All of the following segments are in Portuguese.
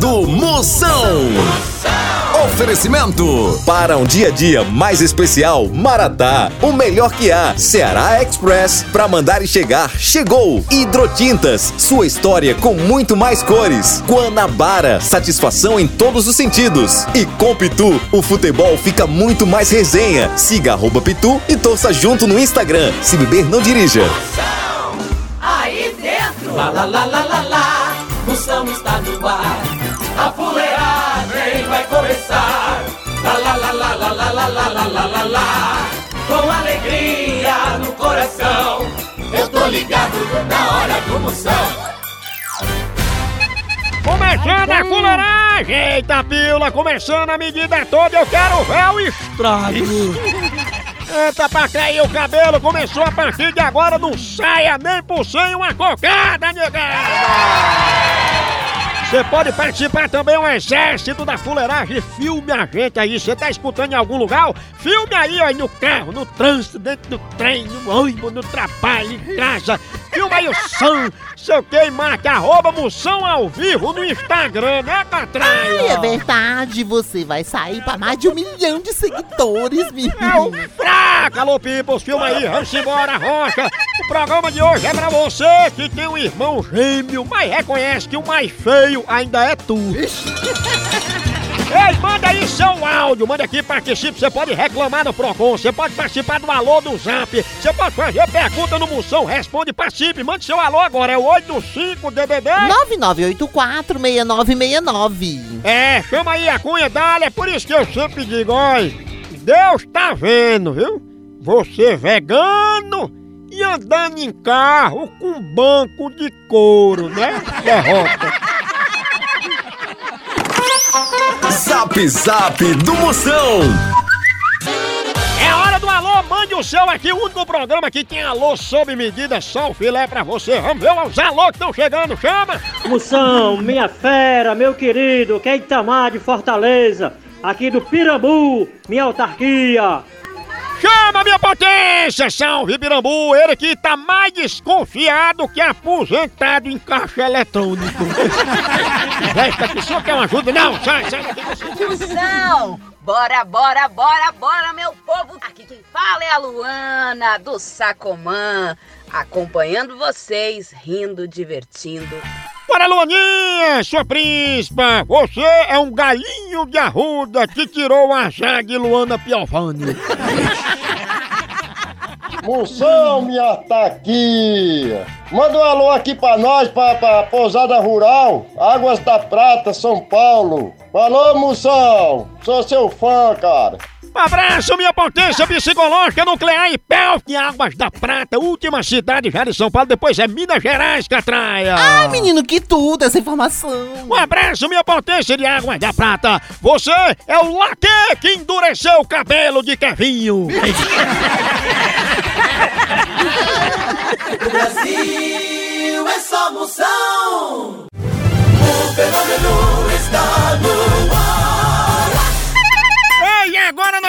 do Moção. Oferecimento para um dia a dia mais especial, Maratá, o melhor que há. Ceará Express, para mandar e chegar, chegou. Hidrotintas, sua história com muito mais cores. Guanabara, satisfação em todos os sentidos. E com Pitu, o futebol fica muito mais resenha. Siga arroba Pitu e torça junto no Instagram. Se beber, não dirija. Aí dentro, lá lá lá lá lá lá, Moção está Começando a fuleiragem! Eita, pila, começando a medida toda, eu quero ver o estrago! Eita, pra cair o cabelo, começou a partir de agora, não saia nem por sem uma cocada, negada! Você pode participar também um exército da fuleiragem. Filme a gente aí. Você tá escutando em algum lugar? Filme aí, ó, no carro, no trânsito, dentro do trem, no ônibus, no trabalho, em casa. Filma aí o som, seu que e marque arroba moção ao vivo no Instagram, né, Catraia? Ai, é verdade, você vai sair pra mais de um milhão de seguidores, menino. É o fraca, alô, peoples, filma aí, vamos embora, Rocha. O programa de hoje é pra você que tem um irmão gêmeo, mas reconhece que o mais feio ainda é tu. Ei, manda aí seu áudio, manda aqui, participe. Você pode reclamar no Procon, você pode participar do alô do Zap, você pode fazer pergunta no Moção, responde, participe. Mande seu alô agora, é o 85DDD. 99846969. É, chama aí a cunha Dália, é por isso que eu sempre digo, olha, Deus tá vendo, viu? Você vegano e andando em carro com banco de couro, né? Derrota. Zap Zap do Moção. É hora do alô, mande o seu aqui, o único programa que tem alô sob medida, só o filé pra você. Vamos ver os alô que estão chegando, chama! Moção, minha fera, meu querido, que é Itamar de Fortaleza, aqui do Pirambu, minha autarquia. Chama, minha potência! Salve, Birambu! Ele que tá mais desconfiado que aposentado em caixa eletrônico. Resta que só quer uma ajuda. Não, sai, sai daqui. Moção! Bora, bora, bora, bora, meu povo! Aqui quem fala é a Luana, do Sacomã, acompanhando vocês, rindo, divertindo. Bora, Luaninha, sua príncipa! Você é um galinho de arruda que tirou a de Luana Piovani. Moção, minha taquia! Manda um alô aqui pra nós, pra, pra Pousada Rural, Águas da Prata, São Paulo. Alô, Moção! Sou seu fã, cara. Um abraço, minha potência psicológica nuclear e Pelk Águas da Prata, última cidade já de São Paulo, depois é Minas Gerais, Catraia. Ai, menino, que tudo essa informação. Um abraço, minha potência de Águas da Prata. Você é o laque que endureceu o cabelo de Kevinho. O Brasil é só Moção. O fenômeno está no ar.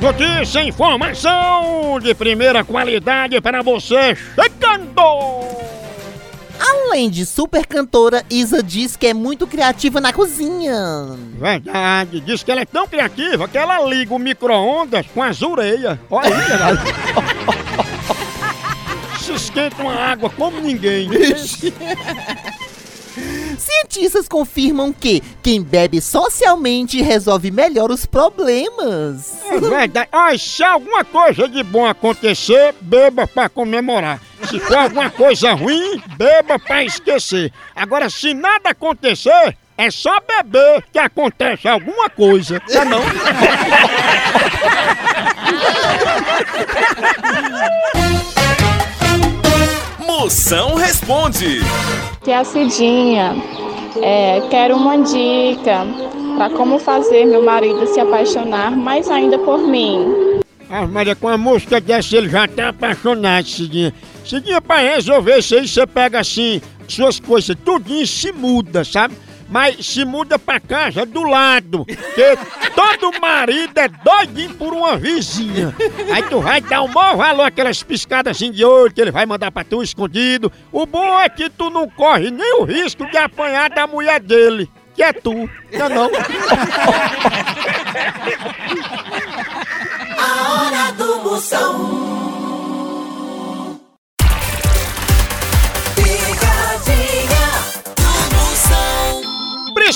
Notícia, informação de primeira qualidade para você chegando! Além de super cantora, Isa diz que é muito criativa na cozinha. Verdade, diz que ela é tão criativa que ela liga o micro-ondas com as orelhas. Olha aí. Se esquenta uma água como ninguém. Cientistas confirmam que quem bebe socialmente resolve melhor os problemas. É verdade. Ai, se alguma coisa de bom acontecer, beba pra comemorar. Se for alguma coisa ruim, beba pra esquecer. Agora, se nada acontecer, é só beber que acontece alguma coisa. Tá não? Moção responde. Que é a Cidinha. É, quero uma dica para como fazer meu marido se apaixonar mais ainda por mim. Ah, Maria, com a música dessa ele já tá apaixonado, Cidinha. Cidinha, pra resolver isso aí, você pega assim, suas coisas, tudinho se muda, sabe? Mas se muda pra casa do lado, porque todo marido é doidinho por uma vizinha. Aí tu vai dar o maior valor aquelas piscadas assim de olho que ele vai mandar pra tu escondido. O bom é que tu não corre nem o risco de apanhar da mulher dele, que é tu, não é não? A hora do Moção.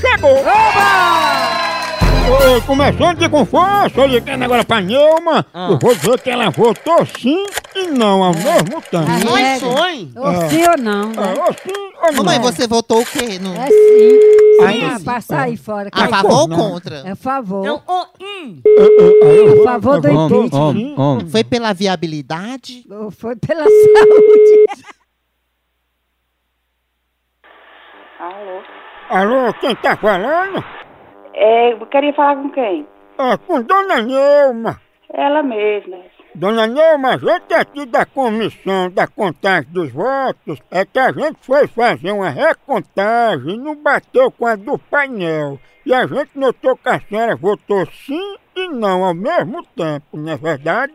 chegou! Ô, começando de com força, ligando agora pra Neuma, eu vou dizer que ela votou sim e não ao mesmo tempo. Mas foi? Ou sim ou não, né? É, ou sim ou não. Mamãe, você votou o quê? No... É sim. Aí Ah, sim. pra sair fora. A favor ou não. contra? É a favor. É, é, A favor do votou impeachment. sim. Foi pela viabilidade? Ou Foi pela saúde. Alô? Alô, quem tá falando? É, eu queria falar com quem? É com Dona Neuma. Ela mesma. Dona Neuma, a gente aqui da comissão da contagem dos votos é que a gente foi fazer uma recontagem e não bateu com a do painel. E a gente notou que a senhora votou sim e não ao mesmo tempo, não é verdade?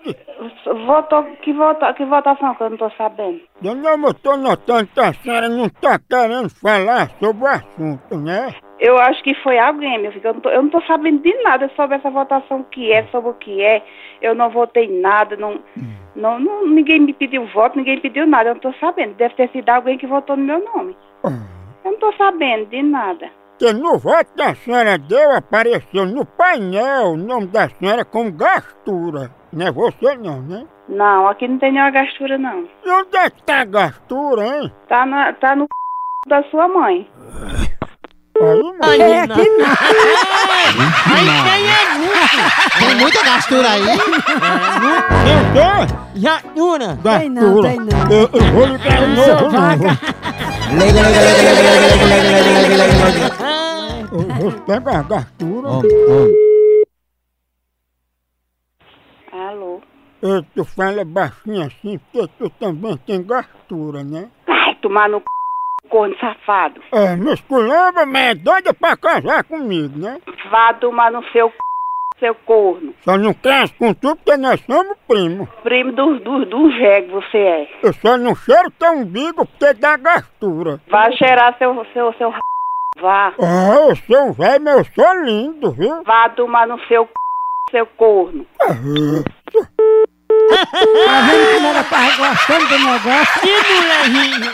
Votou, que, vota, que votação que eu não tô sabendo? Neuma, eu tô notando que a senhora não tá querendo falar sobre o assunto, né? Eu acho que foi alguém, meu filho. Eu não, tô, eu não tô sabendo de nada sobre essa votação que é, sobre o que é. Eu não votei nada, não, não, não- ninguém me pediu voto, ninguém pediu nada. Eu não tô sabendo. Deve ter sido alguém que votou no meu nome. Eu não tô sabendo de nada. Que no voto que a senhora deu apareceu no painel o nome da senhora como gastura. Não é você não, né? Não, aqui não tem nenhuma gastura, não. E onde é que tá a gastura, hein? Tá, na, tá no da sua mãe. Aí não. É aqui não. Tem muita gastura aí? Tem o quê? Gastura. Tem não, tem não. Eu, eu vou ligar de Eu sou novo, não. vaga. Eu vou pegar a gastura. Alô? Eu, tu fala baixinho assim, porque tu também tem gastura, né? Ai, tomar no c... corno safado. É, me esculamba, mas é doida pra casar comigo, né? Vá tomar no seu c... seu corno. Só não caso com tu porque nós somos primos. Primo do, do, do jegue você é. Eu só não cheiro teu umbigo porque dá gastura. Vá cheirar seu, seu, seu r... Vá. Ah, eu sou um velho, mas eu sou lindo, viu? Vá tomar no seu c... seu corno. Tá vendo como ela tava gostando do negócio? Que molequinho.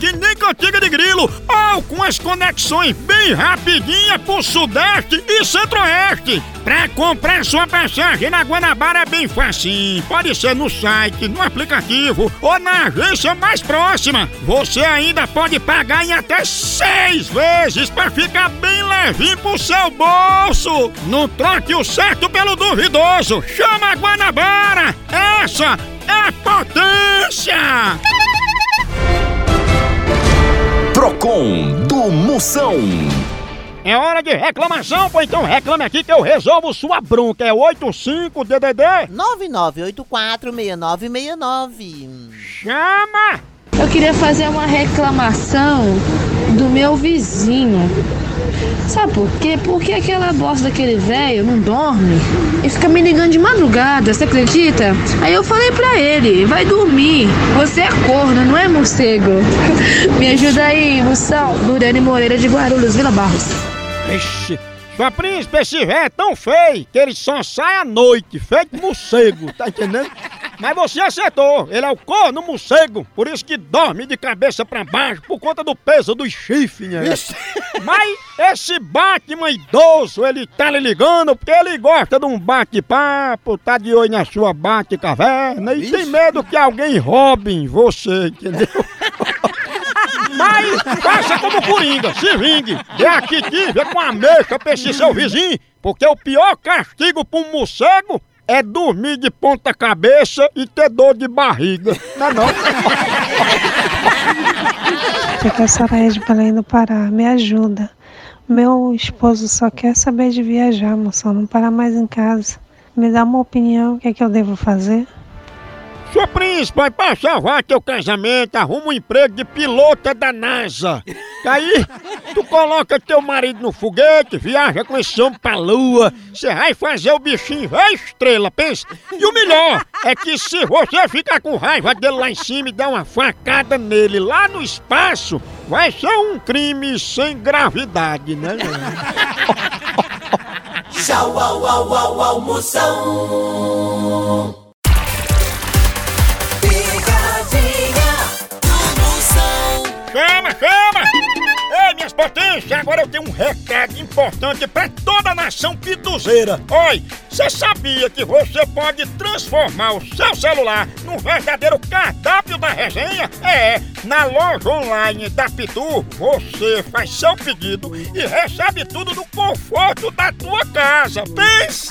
que nem cantiga de grilo, ou com as conexões bem rapidinhas pro Sudeste e Centro-Oeste. Pra comprar sua passagem na Guanabara é bem facinho. Pode ser no site, no aplicativo ou na agência mais próxima. Você ainda pode pagar em até seis vezes pra ficar bem levinho pro seu bolso. Não troque o certo pelo duvidoso. Chama a Guanabara. Essa é potência. Procon do Moção. É hora de reclamação, pois então reclame aqui que eu resolvo sua bronca. É 85 DDD 99846969. Chama! Eu queria fazer uma reclamação do meu vizinho. Sabe por quê? Porque aquela bosta daquele velho não dorme e fica me ligando de madrugada, você acredita? Aí eu falei pra ele, vai dormir. Você é corno, não é morcego. me ajuda aí, moção. Durane Moreira de Guarulhos, Vila Barros. Ixi, sua príncipe, esse velho é tão feio que ele só sai à noite, feito morcego, tá entendendo? Mas você acertou, ele é o corno morcego, por isso que dorme de cabeça pra baixo, por conta do peso dos chifres, né? Mas esse Batman idoso, ele tá lhe ligando porque ele gosta de um bate-papo, tá de olho na sua bate-caverna e tem medo que alguém roube você, entendeu? Mas faça como Coringa, se vingue. Dê aqui tive com a mexa pra esse seu vizinho, porque o pior castigo pra um morcego é dormir de ponta cabeça e ter dor de barriga. Não é não? Aqui é de Belém do Pará. Me ajuda. Meu esposo só quer saber de viajar, moção. Não parar mais em casa. Me dá uma opinião. O que é que eu devo fazer? Seu príncipe, pra salvar teu casamento, arruma um emprego de pilota da NASA. Aí, tu coloca teu marido no foguete, viaja com esse homem pra lua, você vai fazer o bichinho, vai estrela, pensa. E o melhor é que se você ficar com raiva dele lá em cima e dar uma facada nele lá no espaço, vai ser um crime sem gravidade, né? Tchau, au, au, au, au, Chama, chama! Ei, minhas potências, agora eu tenho um recado importante pra toda a nação pituzeira. Oi, você sabia que você pode transformar o seu celular num verdadeiro cardápio da resenha? É, na loja online da Pitu, você faz seu pedido e recebe tudo no conforto da tua casa. Pensa!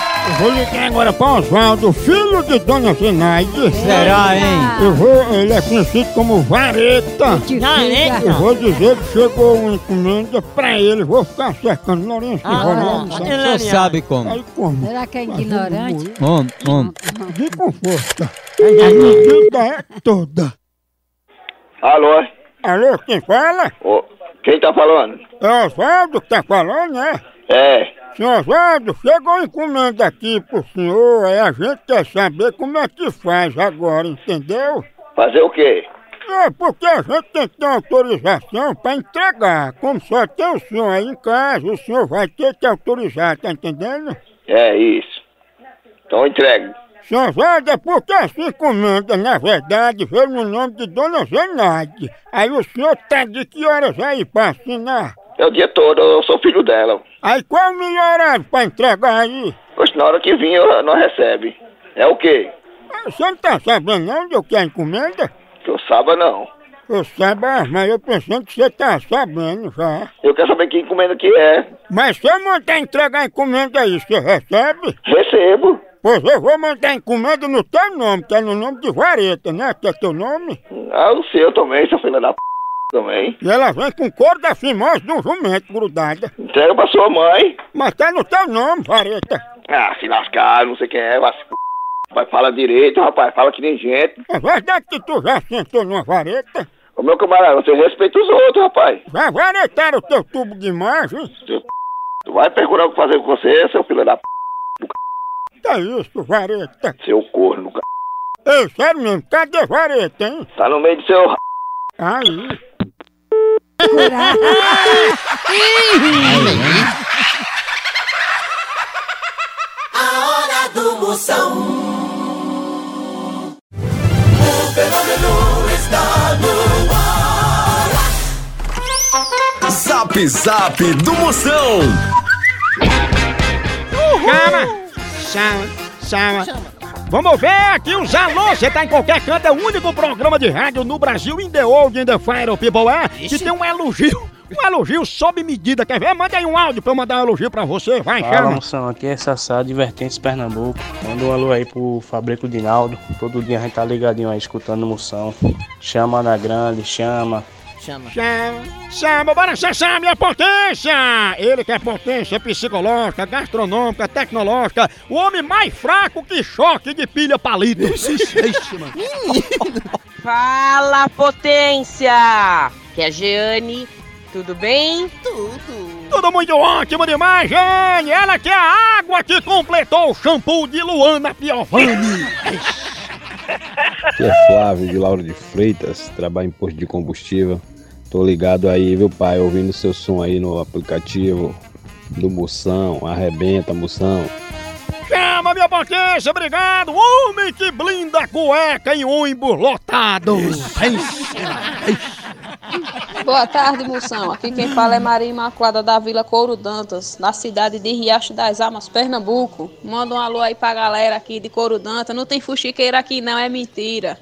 Eu vou ligar agora para Oswaldo, filho de Dona Zenaide. Será, hein? Eu vou, ele é conhecido como Vareta. Vareta? Eu vou dizer que chegou uma encomenda pra ele. Vou ficar cercando Lourenço Ah, enrolando, sabe? Você sabe como? Aí como? Será que é ignorante? Om, om. De com força. A medida é toda. Alô? Alô, quem fala? Ô, quem tá falando? É Oswaldo que tá falando, né? É. Senhor Oswaldo, chegou uma encomenda aqui pro senhor, aí a gente quer saber como é que faz agora, entendeu? Fazer o quê? É, porque a gente tem que ter autorização pra entregar. Como só tem o senhor aí em casa, o senhor vai ter que autorizar, tá entendendo? É isso. Então entregue. Senhor Oswaldo, é porque essa encomenda, na verdade, veio no nome de Dona Zenaide. Aí o senhor tá de que horas aí pra assinar? É o dia todo, eu sou filho dela. Aí qual o melhor horário pra entregar aí? Pois na hora que vir, eu- nós recebe. É o quê? Ah, Você não tá sabendo não do que é a encomenda? Que eu saiba não. Eu saiba, mas eu pensando que você tá sabendo já. Eu quero saber que encomenda que é. Mas se eu mandar entregar a encomenda aí, você recebe? Recebo. Pois eu vou mandar encomenda no teu nome, que é no nome de Vareta, né? Que é teu nome? Ah, o seu também, seu filho da p. também. E ela vem com couro da fimose de um jumento grudada. Entrega pra sua mãe. Mas tá no teu nome, vareta. Ah, se lascar, não sei quem é, vai. Rapaz, fala direito, rapaz, fala que nem gente. É verdade que tu já sentou numa vareta? Ô meu camarada, você respeita os outros, rapaz. Já varetaram o teu tubo de imagem? Seu p... Tu vai procurar o que fazer com você, seu filho da p... Que é isso, vareta? Seu corno, c... Ei, sério mesmo, cadê vareta, hein? Tá no meio do seu... r- A hora do Moção. O fenômeno está no ar. Zap Zap do Moção. Chama, chama, chama. Vamos ver aqui os alôs. Você tá em qualquer canto, é o único programa de rádio no Brasil, in the old, in the fire, people, é? Que tem um elogio. Um elogio sob medida. Quer ver? Manda aí um áudio pra eu mandar um elogio pra você. Vai, Fala, chama. moção, aqui é Sassá, Divertentes Pernambuco. Manda um alô aí pro Fabrico Dinaldo. Todo dia a gente tá ligadinho aí, escutando moção. Chama na grande, chama. Chama. Chama, chama, bora acessar a minha potência! Ele que é potência psicológica, gastronômica, tecnológica, o homem mais fraco que choque de pilha palito. Fala, potência! Que é a Jeane, tudo bem? Tudo. Tudo muito ótimo demais, Jane! Ela que é a água que completou o shampoo de Luana Piovani. Aqui é Flávio de Lauro de Freitas, trabalho em posto de combustível. Tô ligado aí, viu pai, ouvindo seu som aí no aplicativo do Moção, arrebenta Moção. Chama minha potência, obrigado! Homem que blinda cueca em ônibus lotado. Boa tarde, moção. Aqui quem fala é Maria Imaculada da Vila Couro Dantas, na cidade de Riacho das Almas, Pernambuco. Manda um alô aí pra galera aqui de Couro Dantas. Não tem fuxiqueira aqui não, é mentira.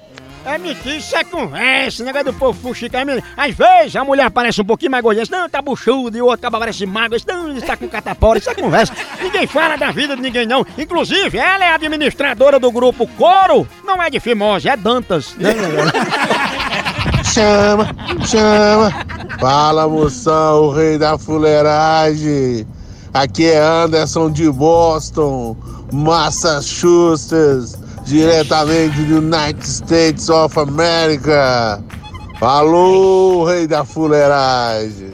É mentira, isso é conversa, negócio do povo fuxica. é. Às vezes a mulher parece um pouquinho mais gordinha, não, tá buchudo, e o outro acaba parece magro, não, está com catapora, isso é conversa. Ninguém fala da vida de ninguém não. Inclusive, ela é administradora do grupo Coro, não é de Fimose, é Dantas. né? Chama, chama. Fala, moção, o rei da fuleiragem. Aqui é Anderson de Boston, Massachusetts, diretamente do United States of America. Falou, rei da fuleiragem.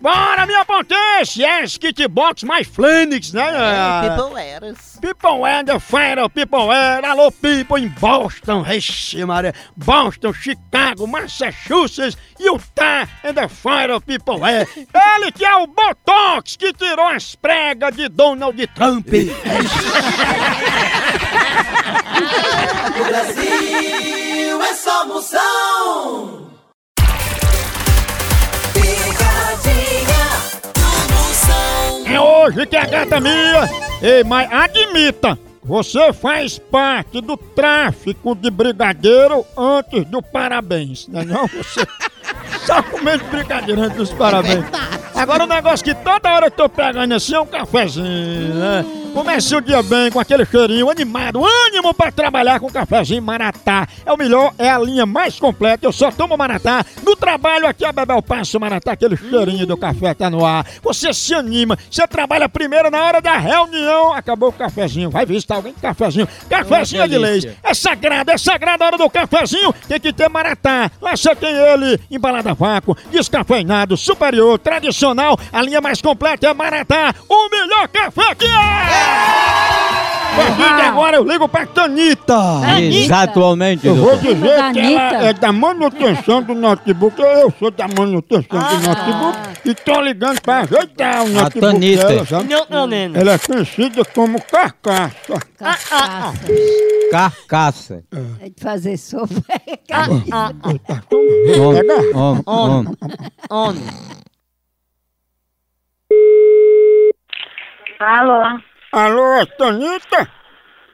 Bora, minha potência! Yes, Kitbox mais Flenix, né? É, People Eras. People Wear, the Fire, People Wear, alô People em Boston, Ixi, Maria, Boston, Chicago, Massachusetts, Utah, and the Fire, People Wear. Ele que é o Botox que tirou as pregas de Donald Trump. O Brasil é só moção. Picadinha do moção. É hoje que a gata minha. Ei, mas admita, você faz parte do tráfico de brigadeiro antes do parabéns, né não? Você só comendo brigadeiro antes dos parabéns. Agora o negócio que toda hora eu tô pegando assim é um cafezinho, né? Comece o dia bem com aquele cheirinho animado, ânimo pra trabalhar com cafezinho Maratá. É o melhor, é a linha mais completa. Eu só tomo Maratá. No trabalho aqui a Bebel passa o Maratá, aquele cheirinho do café tá no ar. Você se anima, você trabalha primeiro na hora da reunião. Acabou o cafezinho, vai visitar alguém com cafezinho. Cafezinho é de leite. É sagrado, é sagrado a hora do cafezinho. Tem que ter Maratá. Lá você tem ele, embalado a vácuo, descafeinado, superior, tradicional. A linha mais completa é Maratá. O melhor café que é! A partir de agora eu ligo pra Tanita. Exatamente, Eu vou doutor. dizer que ela é da manutenção do notebook. Eu sou da manutenção do notebook e tô ligando pra ajeitar o notebook Tanita. dela, sabe? Ela é conhecida como carcaça. Carcaça. É de fazer sopa. Homem, homem, homem. Homem. Alô? Alô, Tanita?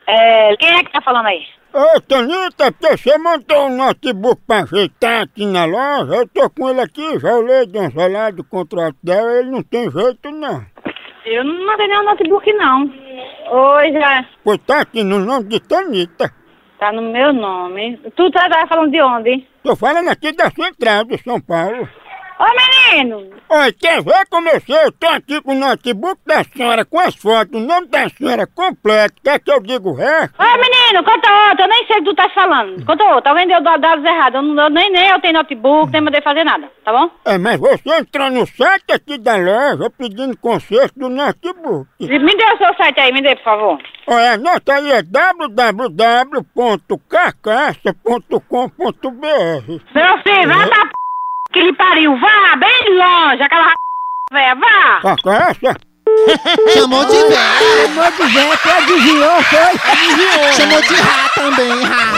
É, quem é que tá falando aí? Ô, porque você mandou um notebook pra ajeitar aqui na loja, eu tô com ele aqui, já olhei de uma olhada do contrato dela, ele não tem jeito não. Eu não mandei nenhum notebook, não. Oi, já. Pois tá aqui no nome de Tanita. Tá no meu nome. Tu tá, tá falando de onde? Tô falando aqui da central de São Paulo. Ô menino! Oi, quer ver como eu sei? Eu tô aqui com o notebook da senhora, com as fotos, o nome da senhora completo. Quer que eu diga o resto? Ô menino, conta outra, eu nem sei o que tu tá falando. Conta outra, vendo? Eu dou dados errados. Eu não, eu nem, nem eu tenho notebook, nem mandei fazer nada, tá bom? É, mas você entrou no site aqui da loja pedindo conserto do notebook. Me dê o seu site aí, me dê, por favor. Olha, anota aí, é www.carcaça.com.br. Meu filho, vai pra p... que lhe pariu. Vá, bem longe, aquela r... véia, vá. Carcaça? Chamou de véia. Chamou de véia, tu adivinhou, foi? Adivinhou. Chamou de rá também, rá.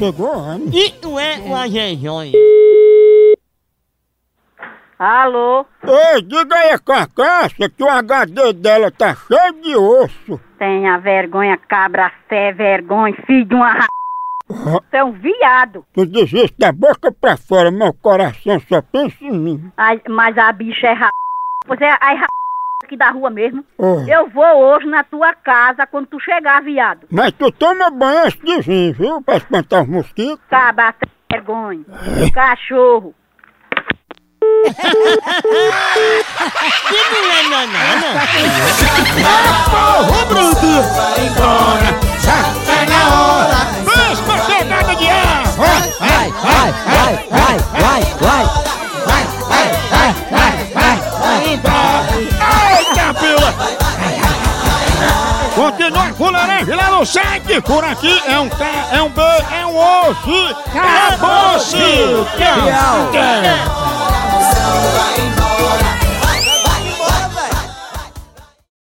Pegou, E não é uma jejonha. Alô? Ei, diga aí a carcaça que o HD dela tá cheio de osso. Tenha vergonha, cabra, fé, vergonha, filho de uma r... Você é um viado. Tu diz isso da boca pra fora, meu coração só pensa em mim. Ai, mas a bicha é ra... Você é a ra... aqui da rua mesmo. Oh. Eu vou hoje na tua casa quando tu chegar, viado. Mas tu toma banho antes de vir, viu? Pra espantar os mosquitos. Cabra, fé, vergonha. Cachorro. Que não é nanana? Porra, bruto! Sai na hora! Pegada de ar! Vai, vai, vai, vai, vai, vai, vai! Vai, vai, vai, vai, vai, vai! Eita, pila! Continua com o laranja lá no site! Por aqui é um K, é um B, é um osso! Acabou-se! Tchau! Tchau!